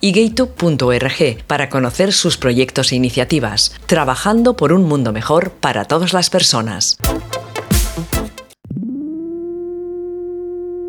y gaytube.org para conocer sus proyectos e iniciativas, trabajando por un mundo mejor para todas las personas.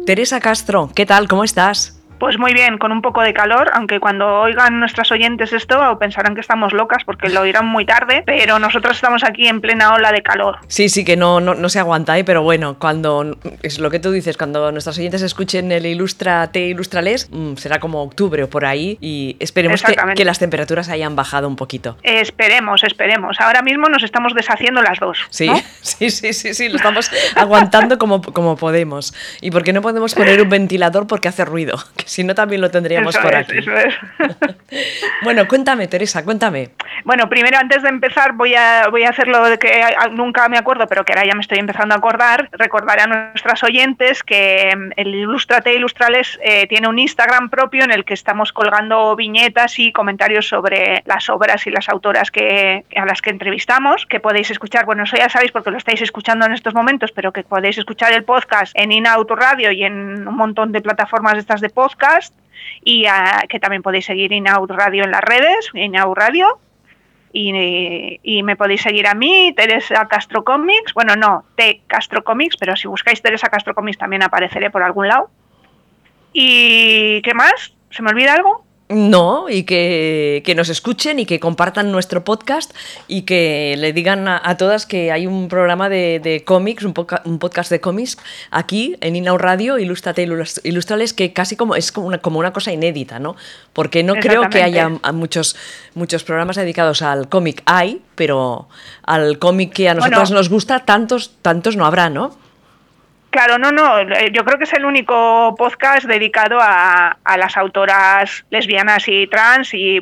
Teresa Castro, ¿qué tal? ¿Cómo estás? Pues muy bien, con un poco de calor, aunque cuando oigan nuestras oyentes esto pensarán que estamos locas porque lo oirán muy tarde, pero nosotros estamos aquí en plena ola de calor. Sí, sí, que no, no, se aguanta, ¿eh? pero bueno, cuando es lo que tú dices, cuando nuestros oyentes escuchen el Ilustra Te Ilustrales, mm, será como octubre o por ahí y esperemos que, las temperaturas hayan bajado un poquito. Esperemos, esperemos. Ahora mismo nos estamos deshaciendo las dos. Sí, sí, sí, sí, sí, lo estamos aguantando como, como podemos. ¿Y por qué no podemos poner un ventilador? Porque hace ruido. si no también lo tendríamos por aquí. bueno, cuéntame, Teresa, cuéntame. Bueno, primero antes de empezar voy a, voy a hacer lo de que nunca me acuerdo, pero que ahora ya me estoy empezando a acordar. Recordar a nuestras oyentes que mm, el Ilustrate Ilustrales eh, tiene un Instagram propio en el que estamos colgando viñetas y comentarios sobre las obras y las autoras que, a las que entrevistamos, que podéis escuchar, bueno, eso ya sabéis porque lo estáis escuchando en estos momentos, pero que podéis escuchar el podcast en Inauto Radio y en un montón de plataformas estas de podcast y ah, que también podéis seguir Inaud Radio en las redes, Inaud Radio. Y, me podéis seguir a mí, Teresa Castro Comics. Bueno, no, T Castro Comics, pero si buscáis Teresa Castro Comics también apareceré por algún lado. ¿Y qué más? ¿Se me olvida algo? No, y que, nos escuchen y que compartan nuestro podcast y que le digan a, todas que hay un programa de, cómics, un, podcast de cómics aquí en Inau Radio, Ilústrate Ilustrales, que casi como es como una, como una cosa inédita, ¿no? Porque no creo que haya muchos, muchos programas dedicados al cómic. Hay, pero al cómic que a nosotros nos gusta, tantos, tantos no habrá, ¿no? Claro, no, no, eh, yo creo que es el único podcast dedicado a, las autoras lesbianas y trans y,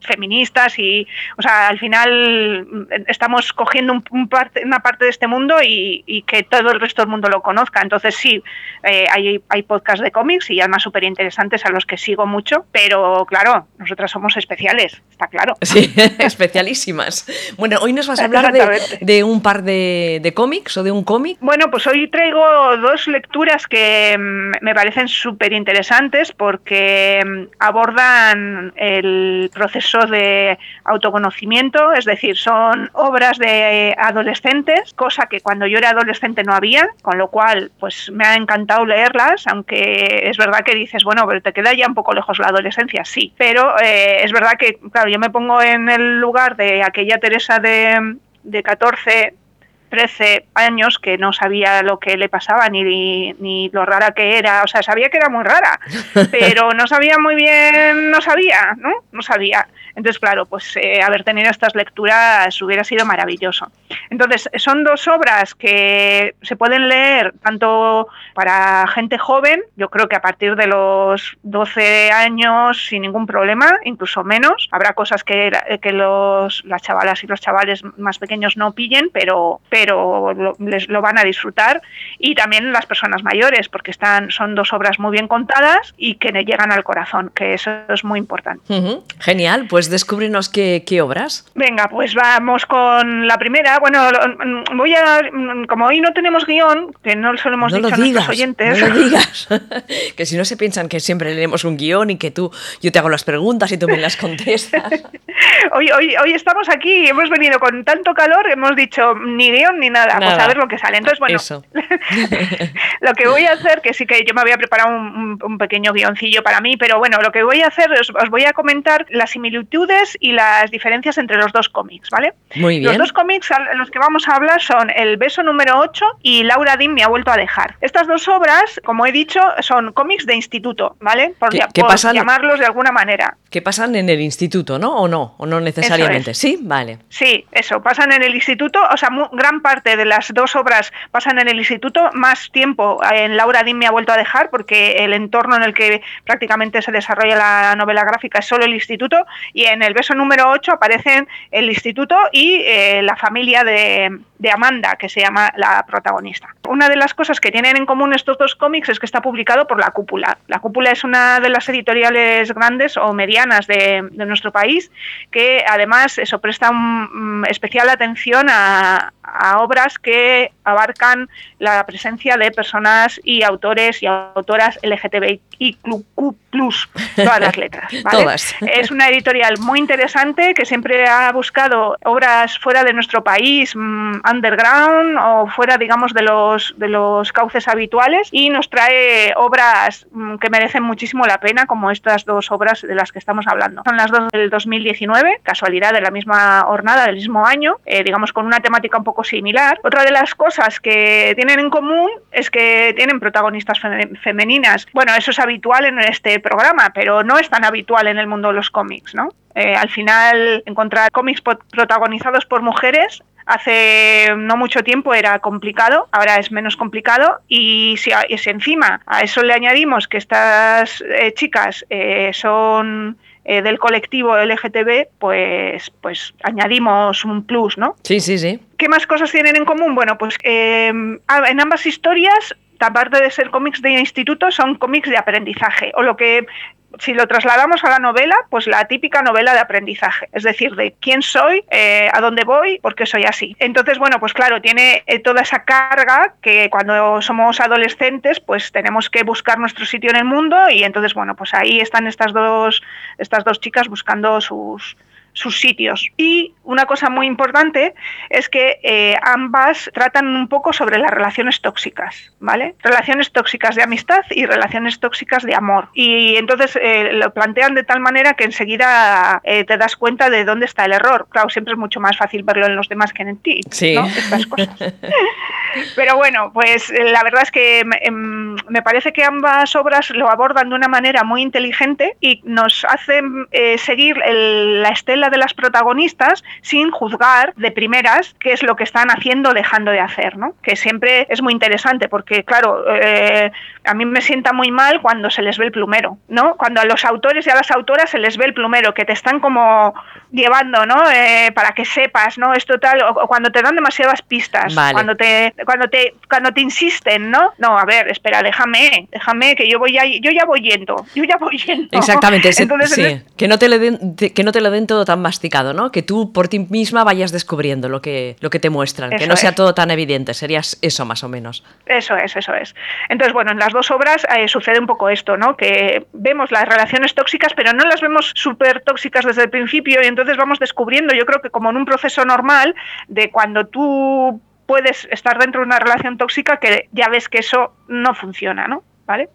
feministas y, o sea, al final mm, estamos cogiendo un, parte, una parte de este mundo y, que todo el resto del mundo lo conozca. Entonces sí, eh, hay, hay podcasts de cómics y además súper interesantes a los que sigo mucho, pero claro, nosotras somos especiales, está claro. Sí, especialísimas. Bueno, hoy nos vas a hablar de, un par de, de cómics o de un cómic. Bueno, pues hoy traigo dos lecturas que mm, me parecen súper interesantes porque mm, abordan el proceso de autoconocimiento, es decir, son obras de adolescentes, cosa que cuando yo era adolescente no había, con lo cual pues me ha encantado leerlas, aunque es verdad que dices, bueno, pero te queda ya un poco lejos la adolescencia, sí, pero eh, es verdad que, claro, yo me pongo en el lugar de aquella Teresa de, de 14 13 años que no sabía lo que le pasaba ni, ni lo rara que era, o sea, sabía que era muy rara, pero no sabía muy bien, no sabía, ¿no? No sabía. Entonces, claro, pues eh, haber tenido estas lecturas hubiera sido maravilloso. Entonces, son dos obras que se pueden leer tanto para gente joven, yo creo que a partir de los 12 años sin ningún problema, incluso menos. Habrá cosas que, que los, las chavalas y los chavales más pequeños no pillen, pero, pero lo, les, lo van a disfrutar. Y también las personas mayores, porque están, son dos obras muy bien contadas y que le llegan al corazón, que eso es muy importante. Genial, pues descubrirnos qué, obras. Venga, pues vamos con la primera. Bueno, voy a. Como hoy no tenemos guion, que no se lo hemos dicho a nuestros oyentes. No lo digas. que si no se piensan que siempre leemos un guion y que tú, yo te hago las preguntas y tú me las contestas. hoy, hoy, hoy estamos aquí, hemos venido con tanto calor, hemos dicho ni guion ni nada. Pues a ver lo que sale. Entonces, bueno, lo que voy a hacer, que sí que yo me había preparado un, un, pequeño guioncillo para mí, pero bueno, lo que voy a hacer es os voy a comentar la similitud y las diferencias entre los dos cómics, ¿vale? Muy bien. Los dos cómics en los que vamos a hablar son El beso número 8 y Laura Dean me ha vuelto a dejar. Estas dos obras, como he dicho, son cómics de instituto, ¿vale? Por, llamarlos de alguna manera. Que pasan en el instituto, ¿no? ¿O no? ¿O no necesariamente? Sí, vale. Sí, eso, pasan en el instituto, o sea, gran parte de las dos obras pasan en el instituto, más tiempo en Laura Dean me ha vuelto a dejar porque el entorno en el que prácticamente se desarrolla la novela gráfica es solo el instituto y en el beso número 8 aparecen el instituto y eh, la familia de, de Amanda, que se llama la protagonista. Una de las cosas que tienen en común estos dos cómics es que está publicado por La Cúpula. La Cúpula es una de las editoriales grandes o medianas de, nuestro país, que además eso presta mm, especial atención a, obras que abarcan la presencia de personas y autores y autoras LGTBIQ+, todas las letras. Es una editorial muy interesante que siempre ha buscado obras fuera de nuestro país, mm, underground o fuera, digamos, de los, de los cauces habituales y nos trae obras mm, que merecen muchísimo la pena, como estas dos obras de las que estamos hablando. Son las dos del 2019, casualidad de la misma jornada, del mismo año, eh, digamos con una temática un poco similar. Otra de las cosas que tienen en común es que tienen protagonistas femeninas. Bueno, eso es habitual en este programa, pero no es tan habitual en el mundo de los cómics, ¿no? Eh, al final, encontrar cómics protagonizados por mujeres hace no mucho tiempo era complicado, ahora es menos complicado y si, encima a eso le añadimos que estas eh, chicas eh, son eh, del colectivo LGTB, pues, pues añadimos un plus, ¿no? Sí, sí, sí. ¿Qué más cosas tienen en común? Bueno, pues en ambas historias aparte de ser cómics de instituto, son cómics de aprendizaje, o lo que si lo trasladamos a la novela, pues la típica novela de aprendizaje, es decir, de quién soy, eh, a dónde voy, por qué soy así. Entonces, bueno, pues claro, tiene eh, toda esa carga que cuando somos adolescentes, pues tenemos que buscar nuestro sitio en el mundo y entonces, bueno, pues ahí están estas dos, estas dos chicas buscando sus, sus sitios. Y una cosa muy importante es que eh, ambas tratan un poco sobre las relaciones tóxicas, ¿vale? Relaciones tóxicas de amistad y relaciones tóxicas de amor. Y entonces eh, lo plantean de tal manera que enseguida eh, te das cuenta de dónde está el error. Claro, siempre es mucho más fácil verlo en los demás que en ti, sí. Estas cosas. Pero bueno, pues la verdad es que em, me parece que ambas obras lo abordan de una manera muy inteligente y nos hacen seguir la estela de las protagonistas sin juzgar de primeras qué es lo que están haciendo o dejando de hacer, ¿no? Que siempre es muy interesante porque, claro, eh, a mí me sienta muy mal cuando se les ve el plumero, ¿no? Cuando a los autores y a las autoras se les ve el plumero, que te están como llevando, ¿no? Eh, para que sepas, ¿no? Esto tal, o, cuando te dan demasiadas pistas, cuando te, cuando te, cuando te insisten, ¿no? No, a ver, espera, déjame, déjame, que yo voy ya, yo ya voy yendo, yo ya voy yendo. Exactamente, Entonces, sí. que no te le den, que no te lo den todo tan masticado, ¿no? Que tú por ti misma vayas descubriendo lo que, lo que te muestran, que no sea todo tan evidente, serías eso más o menos. Eso es, eso es. Entonces, bueno, en las dos obras eh, sucede un poco esto, ¿no? Que vemos las relaciones tóxicas, pero no las vemos súper tóxicas desde el principio y entonces vamos descubriendo, yo creo que como en un proceso normal de cuando tú puedes estar dentro de una relación tóxica que ya ves que eso no funciona, ¿no? ¿Vale?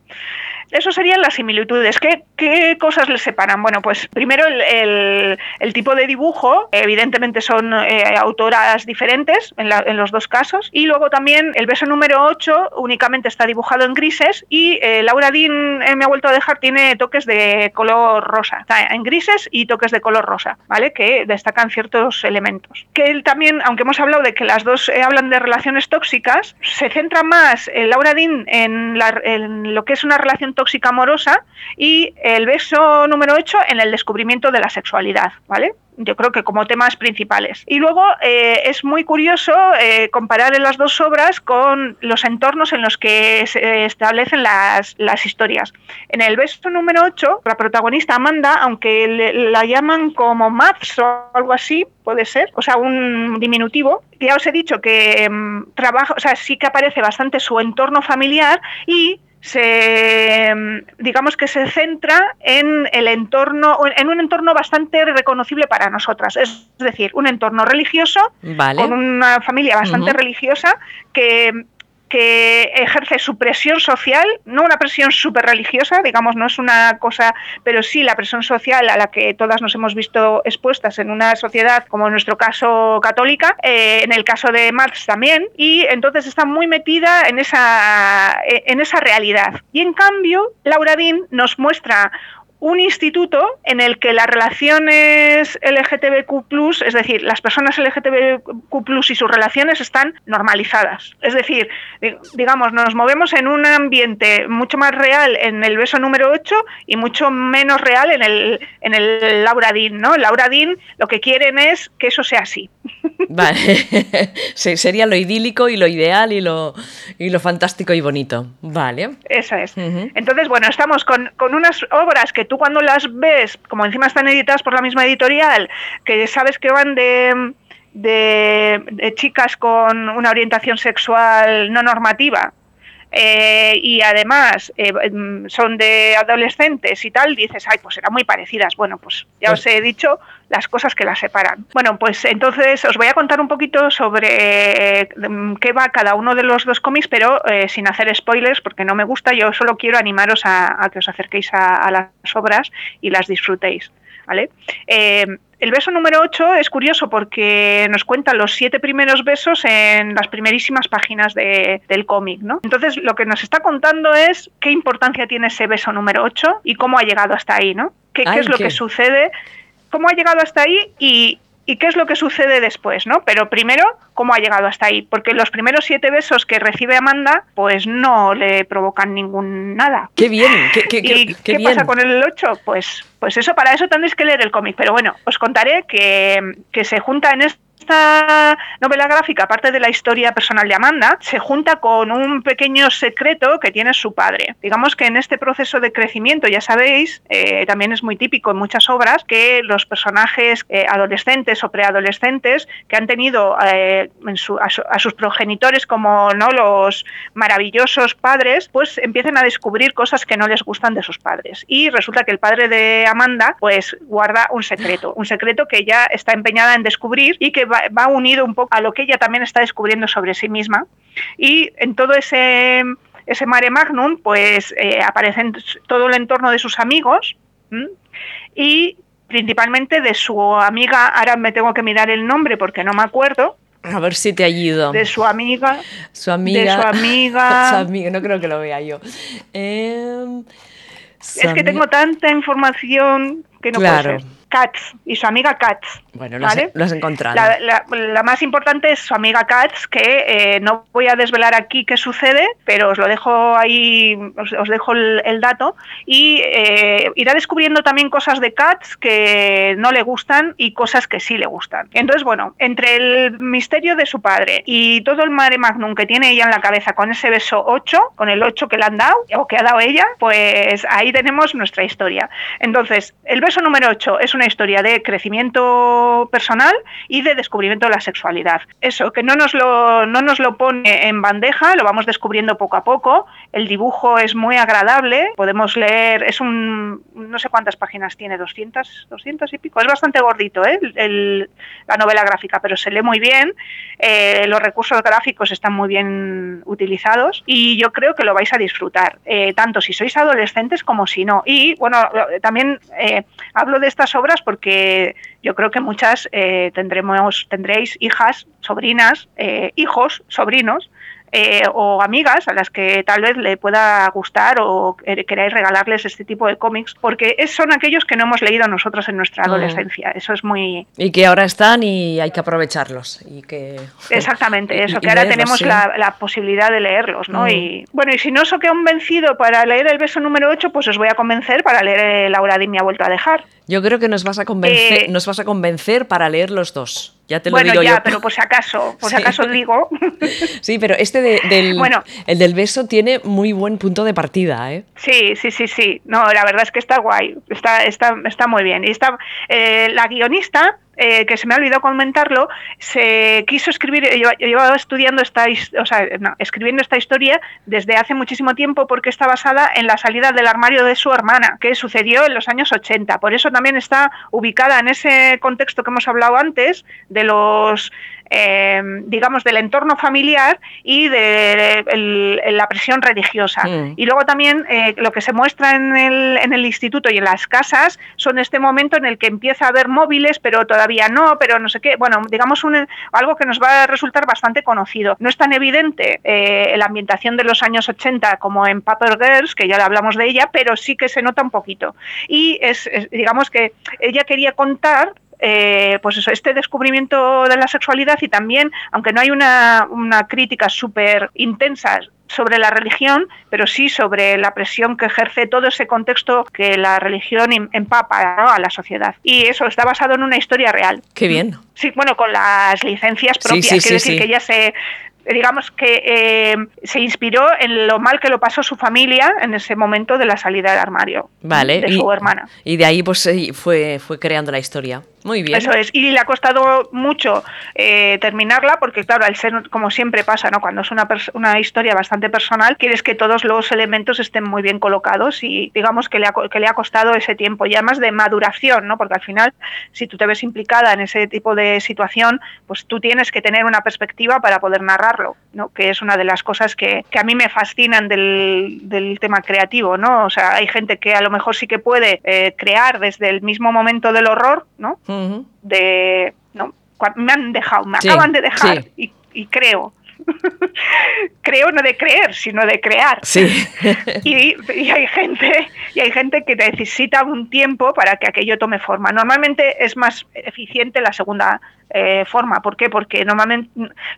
Eso serían las similitudes. ¿Qué, qué cosas les separan? Bueno, pues primero el, el, tipo de dibujo, evidentemente son eh, autoras diferentes en, en, los dos casos, y luego también el beso número 8 únicamente está dibujado en grises y eh, Laura Dean eh, me ha vuelto a dejar, tiene toques de color rosa, está en grises y toques de color rosa, ¿vale? Que destacan ciertos elementos. Que él también, aunque hemos hablado de que las dos hablan de relaciones tóxicas, se centra más Laura Dean en, en lo que es una relación tóxica amorosa y el beso número 8 en el descubrimiento de la sexualidad, ¿vale? yo creo que como temas principales. Y luego eh, es muy curioso eh, comparar en las dos obras con los entornos en los que se establecen las, las historias. En el beso número 8, la protagonista Amanda, aunque la llaman como Maths o algo así, puede ser, o sea, un diminutivo, ya os he dicho que mm, trabaja, o sea, sí que aparece bastante su entorno familiar y se digamos que se centra en el entorno en un entorno bastante reconocible para nosotras. Es decir un entorno religioso con una familia bastante religiosa que que ejerce su presión social, no una presión súper religiosa, digamos, no es una cosa, pero sí la presión social a la que todas nos hemos visto expuestas en una sociedad, como en nuestro caso católica, eh, en el caso de Marx también, y entonces está muy metida en esa, en esa realidad. Y en cambio, Laura Dean nos muestra un instituto en el que las relaciones LGTBQ, es decir, las personas LGTBQ y sus relaciones están normalizadas. Es decir, digamos, nos movemos en un ambiente mucho más real en el beso número 8 y mucho menos real en el, en el Laura Dean, ¿no? Laura Dean lo que quieren es que eso sea así. Vale, sería lo idílico y lo ideal y lo, y lo fantástico y bonito. Vale. Eso es. Entonces, bueno, estamos con, con unas obras que tú cuando las ves, como encima están editadas por la misma editorial, que sabes que van de, de, chicas con una orientación sexual no normativa, eh, y además eh, mm, son de adolescentes y tal, dices, ay, pues eran muy parecidas. Bueno, pues ya os he dicho las cosas que las separan. Bueno, pues entonces os voy a contar un poquito sobre mm, qué va cada uno de los dos cómics, pero eh, sin hacer spoilers, porque no me gusta. Yo solo quiero animaros a, que os acerquéis a, las obras y las disfrutéis. ¿Vale? El beso número 8 es curioso porque nos cuenta los siete primeros besos en las primerísimas páginas del cómic, ¿no? Entonces, lo que nos está contando es qué importancia tiene ese beso número 8 y cómo ha llegado hasta ahí, ¿no? ¿Qué, qué es lo que sucede cómo ha llegado hasta ahí y, qué es lo que sucede después, ¿no? Pero primero, cómo ha llegado hasta ahí, porque los primeros siete besos que recibe Amanda, pues no le provocan ningún nada. Qué bien, qué, ¿Y qué, pasa con el 8? Pues, pues eso, para eso tendréis que leer el cómic. Pero bueno, os contaré que, que se junta en este esta novela gráfica, aparte de la historia personal de Amanda, se junta con un pequeño secreto que tiene su padre. Digamos que en este proceso de crecimiento, ya sabéis, eh, también es muy típico en muchas obras que los personajes eh, adolescentes o preadolescentes que han tenido eh, a, sus progenitores como no los maravillosos padres, pues empiecen a descubrir cosas que no les gustan de sus padres. Y resulta que el padre de Amanda, pues guarda un secreto, un secreto que ella está empeñada en descubrir y que va, unido un poco a lo que ella también está descubriendo sobre sí misma. Y en todo ese, ese mare magnum, pues eh, aparecen todo el entorno de sus amigos y principalmente de su amiga, ahora me tengo que mirar el nombre porque no me acuerdo, a ver si te ayudo. De su amiga. Su amiga. De su amiga. su amiga, no creo que lo vea yo. Em, es que tengo tanta información que no puedo ser. Katz y su amiga Katz. Bueno, lo, has, encontrado. La, más importante es su amiga Katz, que eh, no voy a desvelar aquí qué sucede, pero os lo dejo ahí, os, dejo el, dato. Y eh, irá descubriendo también cosas de Katz que no le gustan y cosas que sí le gustan. Entonces, bueno, entre el misterio de su padre y todo el mare magnum que tiene ella en la cabeza con ese beso 8, con el 8 que le han dado o que ha dado ella, pues ahí tenemos nuestra historia. Entonces, el beso número 8 es una historia de crecimiento personal y de descubrimiento de la sexualidad. Eso, que no nos lo, no nos lo pone en bandeja, lo vamos descubriendo poco a poco. El dibujo es muy agradable, podemos leer, es un, no sé cuántas páginas tiene, 200, 200 y pico. Es bastante gordito ¿eh? la novela gráfica, pero se lee muy bien. Eh, los recursos gráficos están muy bien utilizados y yo creo que lo vais a disfrutar, eh, tanto si sois adolescentes como si no. Y bueno, también hablo de estas obras porque yo creo que muchas eh, tendremos, tendréis hijas, sobrinas, eh, hijos, sobrinos eh, o amigas a las que tal vez le pueda gustar o queráis regalarles este tipo de cómics, porque son aquellos que no hemos leído nosotros en nuestra mm. adolescencia. Eso es muy... Y que ahora están y hay que aprovecharlos. Y que... Exactamente, eso, que ahora tenemos la, posibilidad de leerlos. ¿no? Mm. Y bueno, y si no os he convencido para leer el beso número 8, pues os voy a convencer para leer Laura Di me ha vuelto a dejar. Yo creo que nos vas a convencer, eh, nos vas a convencer para leer los dos. Ya te lo bueno, digo ya, pero por si acaso, por si acaso digo. Sí, pero este del, bueno, el del beso tiene muy buen punto de partida, ¿eh? Sí, sí, sí, sí. No, la verdad es que está guay, está, está, está muy bien. Y está, eh, la guionista eh, que se me ha olvidado comentarlo, se quiso escribir, yo, llevaba estudiando esta, o sea, escribiendo esta historia desde hace muchísimo tiempo porque está basada en la salida del armario de su hermana, que sucedió en los años 80. Por eso también está ubicada en ese contexto que hemos hablado antes de los Em, digamos, del entorno familiar y de la presión religiosa. Mm. Y luego también eh, lo que se muestra en el, en el instituto y en las casas son este momento en el que empieza a haber móviles, pero todavía todavía no, pero no sé qué. Bueno, digamos un, algo que nos va a resultar bastante conocido. No es tan evidente eh, la ambientación de los años 80 como en Paper Girls, que ya hablamos de ella, pero sí que se nota un poquito. Y es digamos que ella quería contar eh, pues eso, este descubrimiento de la sexualidad y también, aunque no hay una, una crítica súper intensa sobre la religión, pero sí sobre la presión que ejerce todo ese contexto que la religión em, empapa a la sociedad. Y eso está basado en una historia real. Qué bien. Sí, bueno, con las licencias propias. Sí, Quiere decir que ella se, digamos que eh, se inspiró en lo mal que lo pasó su familia en ese momento de la salida del armario vale, de su hermana. Y de ahí pues fue, fue creando la historia. Muy bien. Eso es, y le ha costado mucho eh, terminarla porque, claro, al ser, como siempre pasa, ¿no? cuando es una, una historia bastante personal, quieres que todos los elementos estén muy bien colocados y digamos que le ha, que le ha costado ese tiempo, y además de maduración, ¿no? porque al final, si tú te ves implicada en ese tipo de situación, pues tú tienes que tener una perspectiva para poder narrarlo, ¿no? que es una de las cosas que, que a mí me fascinan del, del, tema creativo. ¿no? O sea, hay gente que a lo mejor sí que puede eh, crear desde el mismo momento del horror, ¿no? De, no, me han dejado, me acaban de dejar y, creo. creo no de creer, sino de crear. Sí. y, hay gente, y hay gente que necesita un tiempo para que aquello tome forma. Normalmente es más eficiente la segunda eh, forma. ¿Por qué? Porque normalmente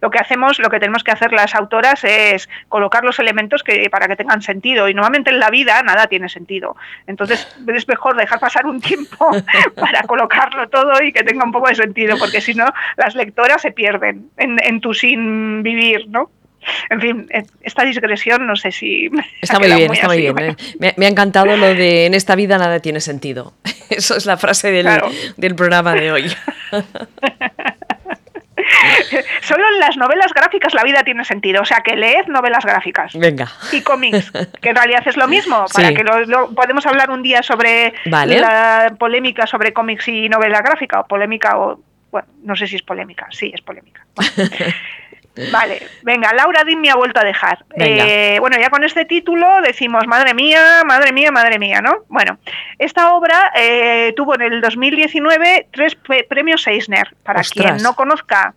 lo que hacemos, lo que tenemos que hacer las autoras es colocar los elementos que, para que tengan sentido. Y normalmente en la vida nada tiene sentido. Entonces es mejor dejar pasar un tiempo para colocarlo todo y que tenga un poco de sentido, porque si no, las lectoras se pierden en, en tu sin vivir, ¿no? En fin, eh, esta digresión no sé si... Está muy bien, está muy bien. ¿eh? Me, ha encantado lo de en esta vida nada tiene sentido. Eso es la frase del, del programa de hoy. Solo en las novelas gráficas la vida tiene sentido. O sea, que leed novelas gráficas. Venga. Y cómics, que en realidad es lo mismo. Para que lo, podemos hablar un día sobre la polémica sobre cómics y novela gráfica, o polémica, o. Bueno, no sé si es polémica. Sí, es polémica. Vale, venga, Laura Dean me ha vuelto a dejar. Eh, bueno, ya con este título decimos, madre mía, madre mía, madre mía, ¿no? Bueno, esta obra eh, tuvo en el 2019 tres premios Eisner. Para quien no conozca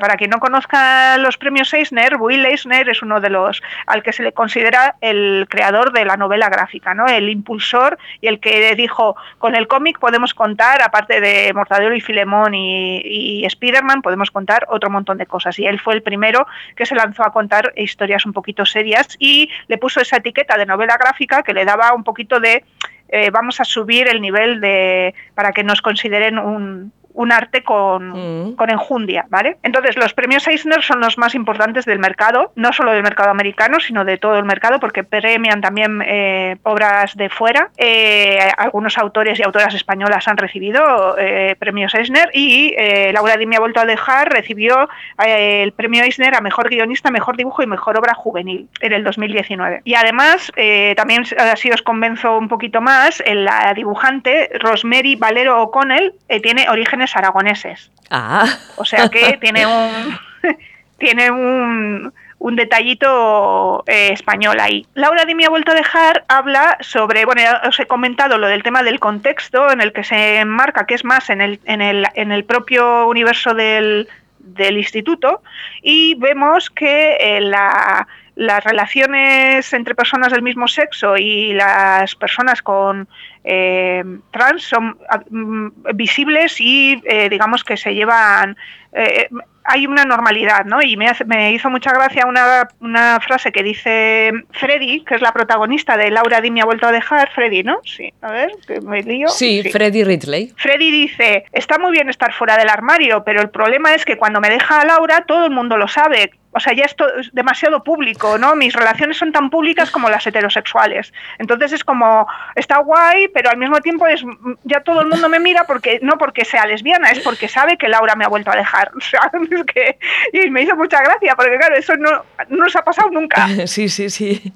para quien no conozca los premios Eisner, Will Eisner es uno de los al que se le considera el creador de la novela gráfica, ¿no? El impulsor y el que dijo, con el cómic podemos contar, aparte de Mortadelo y Filemón y, y Spiderman, podemos contar otro montón de cosas. Y él fue el primero que se lanzó a contar historias un poquito serias y le puso esa etiqueta de novela gráfica que le daba un poquito de eh, vamos a subir el nivel de para que nos consideren un, un arte con, mm. con, enjundia, ¿vale? Entonces, los premios Eisner son los más importantes del mercado, no solo del mercado americano, sino de todo el mercado, porque premian también eh, obras de fuera. Eh, algunos autores y autoras españolas han recibido eh, premios Eisner y Laura Di me ha vuelto a dejar, recibió el premio Eisner a Mejor Guionista, Mejor Dibujo y Mejor Obra Juvenil en el 2019. Y además, también así os convenzo un poquito más, la dibujante Rosemary Valero O'Connell tiene orígenes aragoneses. Ah. O sea que tiene un tiene un, un detallito eh, español ahí. Laura Di me ha vuelto a dejar, habla sobre, bueno, ya os he comentado lo del tema del contexto en el que se enmarca, que es más en el, en el, en el propio universo del, del instituto, y vemos que eh, la, las relaciones entre personas del mismo sexo y las personas con eh, trans son ah, mm, visibles y eh, digamos que se llevan eh, hay una normalidad, ¿no? Y me, me hizo mucha gracia una, una, frase que dice Freddy, que es la protagonista de Laura Di me ha vuelto a dejar, Freddy, ¿no? Sí, a ver, que me lío. Sí, sí, Freddy Ridley. Freddy dice, está muy bien estar fuera del armario, pero el problema es que cuando me deja a Laura todo el mundo lo sabe o sea, ya esto es demasiado público, ¿no? Mis relaciones son tan públicas como las heterosexuales. Entonces es como, está guay, pero al mismo tiempo es, ya todo el mundo me mira porque, no porque sea lesbiana, es porque sabe que Laura me ha vuelto a dejar. O sea, es que, y me hizo mucha gracia, porque claro, eso no, no nos ha pasado nunca. Sí, sí, sí.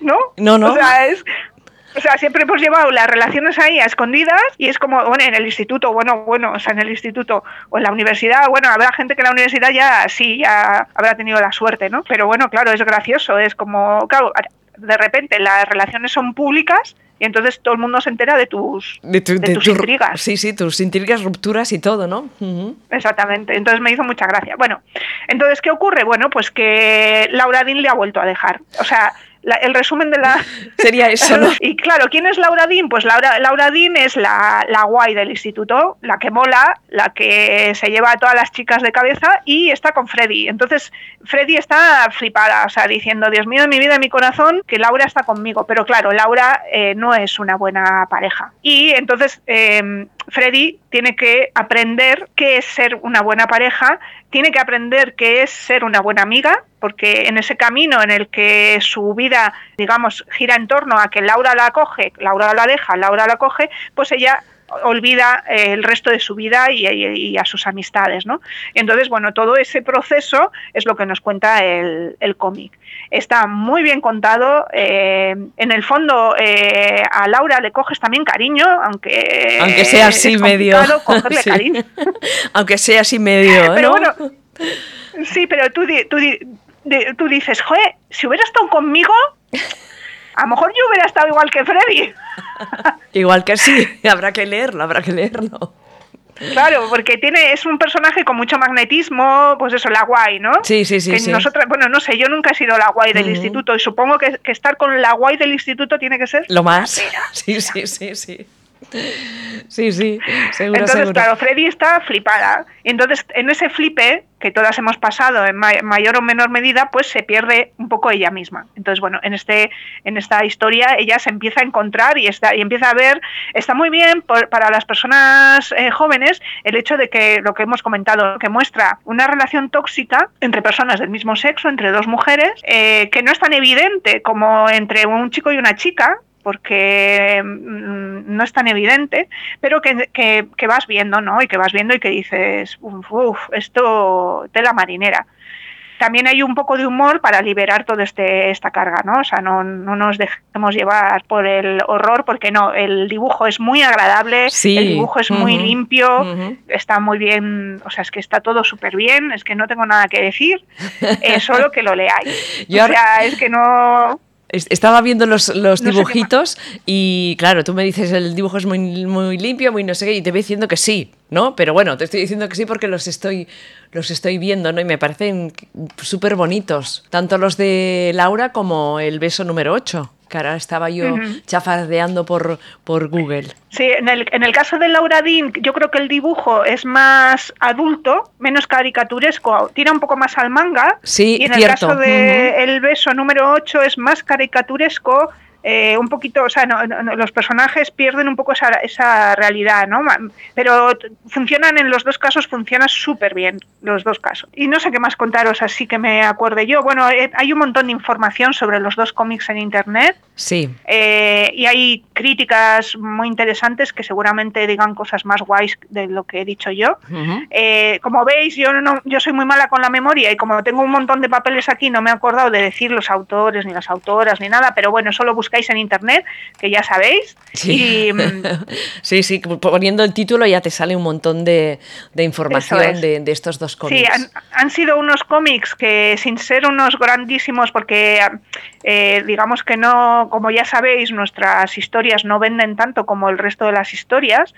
¿No? No, no. O sea, es, o sea, siempre hemos llevado las relaciones ahí a escondidas y es como, bueno, en el instituto, bueno, bueno, o sea, en el instituto o en la universidad, bueno, habrá gente que en la universidad ya sí, ya habrá tenido la suerte, ¿no? Pero bueno, claro, es gracioso, es como, claro, de repente las relaciones son públicas Y entonces todo el mundo se entera de tus, de, tus intrigas. Sí, sí, tus intrigas, rupturas y todo, ¿no? Exactamente. Entonces me hizo mucha gracia. Bueno, entonces, ¿qué ocurre? Bueno, pues que Laura Dean le ha vuelto a dejar. O sea, el resumen de la... Sería eso, ¿no? y claro, ¿quién es Laura Dean? Pues Laura, Laura Dean es la, la guay del instituto, la que mola, la que se lleva a todas las chicas de cabeza y está con Freddy. Entonces, Freddy está flipada, o sea, diciendo, Dios mío, de mi vida, de mi corazón, que Laura está conmigo. Pero claro, Laura eh, no es una buena pareja. Y entonces eh, Freddy tiene que aprender qué es ser una buena pareja, tiene que aprender qué es ser una buena amiga, porque en ese camino en el que su vida, digamos, gira en torno a que Laura la coge, Laura la deja, Laura la coge, pues ella olvida eh, el resto de su vida y, a sus amistades, ¿no? Entonces, bueno, todo ese proceso es lo que nos cuenta el, cómic. Está muy bien contado. Eh, en el fondo, eh, a Laura le coges también cariño, aunque, aunque sea así medio. cariño. aunque sea así medio. Pero bueno, sí, pero tú, tú, tú dices, joder, si hubiera estado conmigo, a lo mejor yo hubiera estado igual que Freddy. Igual que sí, habrá que leerlo, habrá que leerlo. Claro, porque tiene, es un personaje con mucho magnetismo, pues eso, la guay, ¿no? Sí, sí, sí. Que Nosotras, bueno, no sé, yo nunca he sido la guay del instituto y supongo que, estar con la guay del instituto tiene que ser. Lo más. Sí, sí, sí, sí. Sí, sí, seguro. Entonces, claro, Freddy está flipada. Y entonces, en ese flipe, que todas hemos pasado en mayor o menor medida, pues se pierde un poco ella misma. Entonces, bueno, en, este, en esta historia ella se empieza a encontrar y, está, y empieza a ver, está muy bien para las personas eh, jóvenes el hecho de que lo que hemos comentado, que muestra una relación tóxica entre personas del mismo sexo, entre dos mujeres, eh, que no es tan evidente como entre un chico y una chica, porque mm, no es tan evidente, pero que, que, vas viendo, ¿no? Y que vas viendo y que dices, uff, esto tela marinera. También hay un poco de humor para liberar toda este, esta carga, ¿no? O sea, no, no, nos dejemos llevar por el horror, porque no, el dibujo es muy agradable, el dibujo es muy limpio, está muy bien, o sea, es que está todo súper bien, es que no tengo nada que decir, es solo que lo leáis. o sea, es que no... Estaba viendo los, dibujitos y claro, tú me dices el dibujo es muy, muy limpio, muy no sé qué, y te voy diciendo que sí, ¿no? Pero bueno, te estoy diciendo que sí porque los estoy, los estoy viendo, ¿no? Y me parecen súper bonitos, tanto los de Laura como el beso número 8 cara, estaba yo chafardeando por, por Google. Sí, en el, en el caso de Laura Dean, yo creo que el dibujo es más adulto, menos caricaturesco, tira un poco más al manga. Sí, y en el caso de El beso número 8 es más caricaturesco, eh, un poquito, o sea, los personajes pierden un poco esa, esa, realidad, ¿no? Pero funcionan en los dos casos, funciona súper bien, los dos casos. Y no sé qué más contaros, así que me acuerde yo. Bueno, eh, hay un montón de información sobre los dos cómics en Internet. Sí. Eh, y hay críticas muy interesantes que seguramente digan cosas más guays de lo que he dicho yo. como veis, yo, no, yo soy muy mala con la memoria y como tengo un montón de papeles aquí, no me he acordado de decir los autores, ni las autoras, ni nada, pero bueno, solo busqué en internet, que ya sabéis. Sí, mm, sí, sí, poniendo el título ya te sale un montón de, información de, estos dos cómics. Sí, han, sido unos cómics que sin ser unos grandísimos, porque eh, digamos que no, como ya sabéis, nuestras historias no venden tanto como el resto de las historias,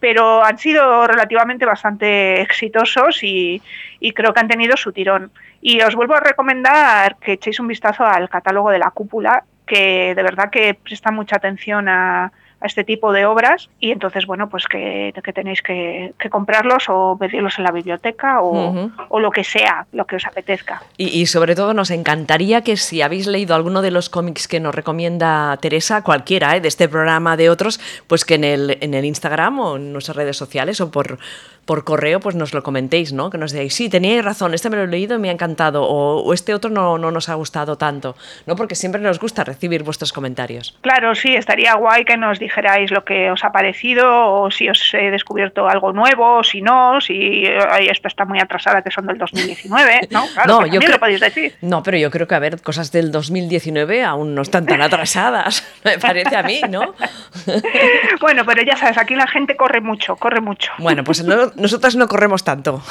pero han sido relativamente bastante exitosos y, y creo que han tenido su tirón. Y os vuelvo a recomendar que echéis un vistazo al catálogo de la cúpula, que de verdad que presta mucha atención a, este tipo de obras y entonces, bueno, pues que, tenéis que, comprarlos o pedirlos en la biblioteca o, lo que sea, lo que os apetezca. Y, sobre todo nos encantaría que si habéis leído alguno de los cómics que nos recomienda Teresa, cualquiera ¿eh? de este programa, de otros, pues que en el, en el Instagram o en nuestras redes sociales o por por correo pues nos lo comentéis, ¿no? Que nos digáis, sí, teníais razón, este me lo he leído y me ha encantado, o, este otro no, no, nos ha gustado tanto, ¿no? Porque siempre nos gusta recibir vuestros comentarios. Claro, sí, estaría guay que nos dijerais lo que os ha parecido, o si os he descubierto algo nuevo, o si no, si esto está muy atrasada, que son del 2019, ¿no? Claro, no, yo creo, lo podéis decir. No, pero yo creo que, a ver, cosas del 2019 aún no están tan atrasadas, me parece a mí, ¿no? bueno, pero ya sabes, aquí la gente corre mucho, corre mucho. Bueno, pues no, nosotras no corremos tanto.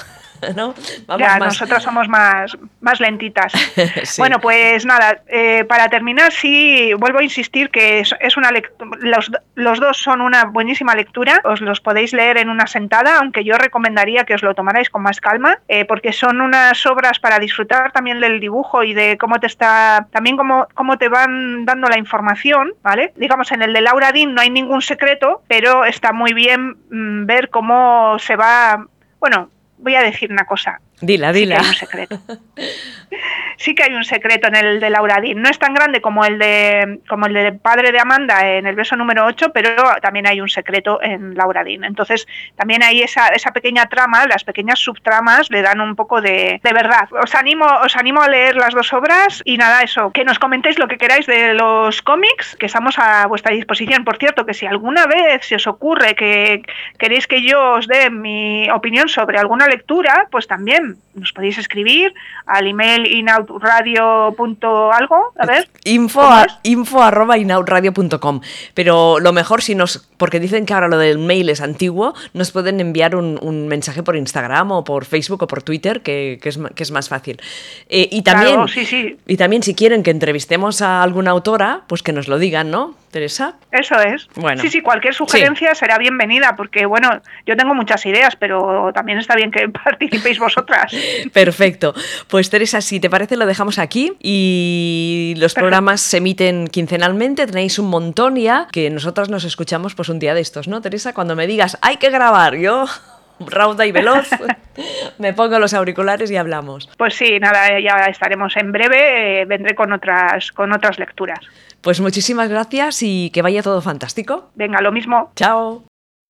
¿no? ya, nosotras somos más, más lentitas. Bueno, pues nada, eh, para terminar, sí, vuelvo a insistir que es, una los, los, dos son una buenísima lectura, os los podéis leer en una sentada, aunque yo recomendaría que os lo tomarais con más calma, eh, porque son unas obras para disfrutar también del dibujo y de cómo te está, también cómo, cómo te van dando la información, ¿vale? Digamos, en el de Laura Dean no hay ningún secreto, pero está muy bien mm, ver cómo se va, bueno, voy a decir una cosa. Dila, dila. un secreto. sí que hay un secreto en el de Lauradín. No es tan grande como el de como el de padre de Amanda en el beso número 8, pero también hay un secreto en Lauradín. Entonces, también hay esa, esa pequeña trama, las pequeñas subtramas le dan un poco de, de, verdad. Os animo, os animo a leer las dos obras y nada, eso, que nos comentéis lo que queráis de los cómics, que estamos a vuestra disposición. Por cierto, que si alguna vez se os ocurre que queréis que yo os dé mi opinión sobre alguna lectura, pues también nos podéis escribir al email inoutradio.algo, a ver. Info, info arroba inoutradio.com. Pero lo mejor si nos, porque dicen que ahora lo del mail es antiguo, nos pueden enviar un, mensaje por Instagram o por Facebook o por Twitter, que, es, que es, más fácil. Eh, y, también, y también si quieren que entrevistemos a alguna autora, pues que nos lo digan, ¿no? Teresa. Eso es. Bueno. Sí, sí, cualquier sugerencia será bienvenida, porque bueno, yo tengo muchas ideas, pero también está bien que participéis vosotras. Perfecto. Pues Teresa, si te parece, lo dejamos aquí y los programas se emiten quincenalmente, tenéis un montón ya, que nosotras nos escuchamos pues un día de estos, ¿no, Teresa? Cuando me digas, hay que grabar, yo rauda y veloz, me pongo los auriculares y hablamos. Pues sí, nada, ya estaremos en breve, eh, vendré con otras, con otras lecturas. Pues muchísimas gracias y que vaya todo fantástico. Venga, lo mismo. Chao.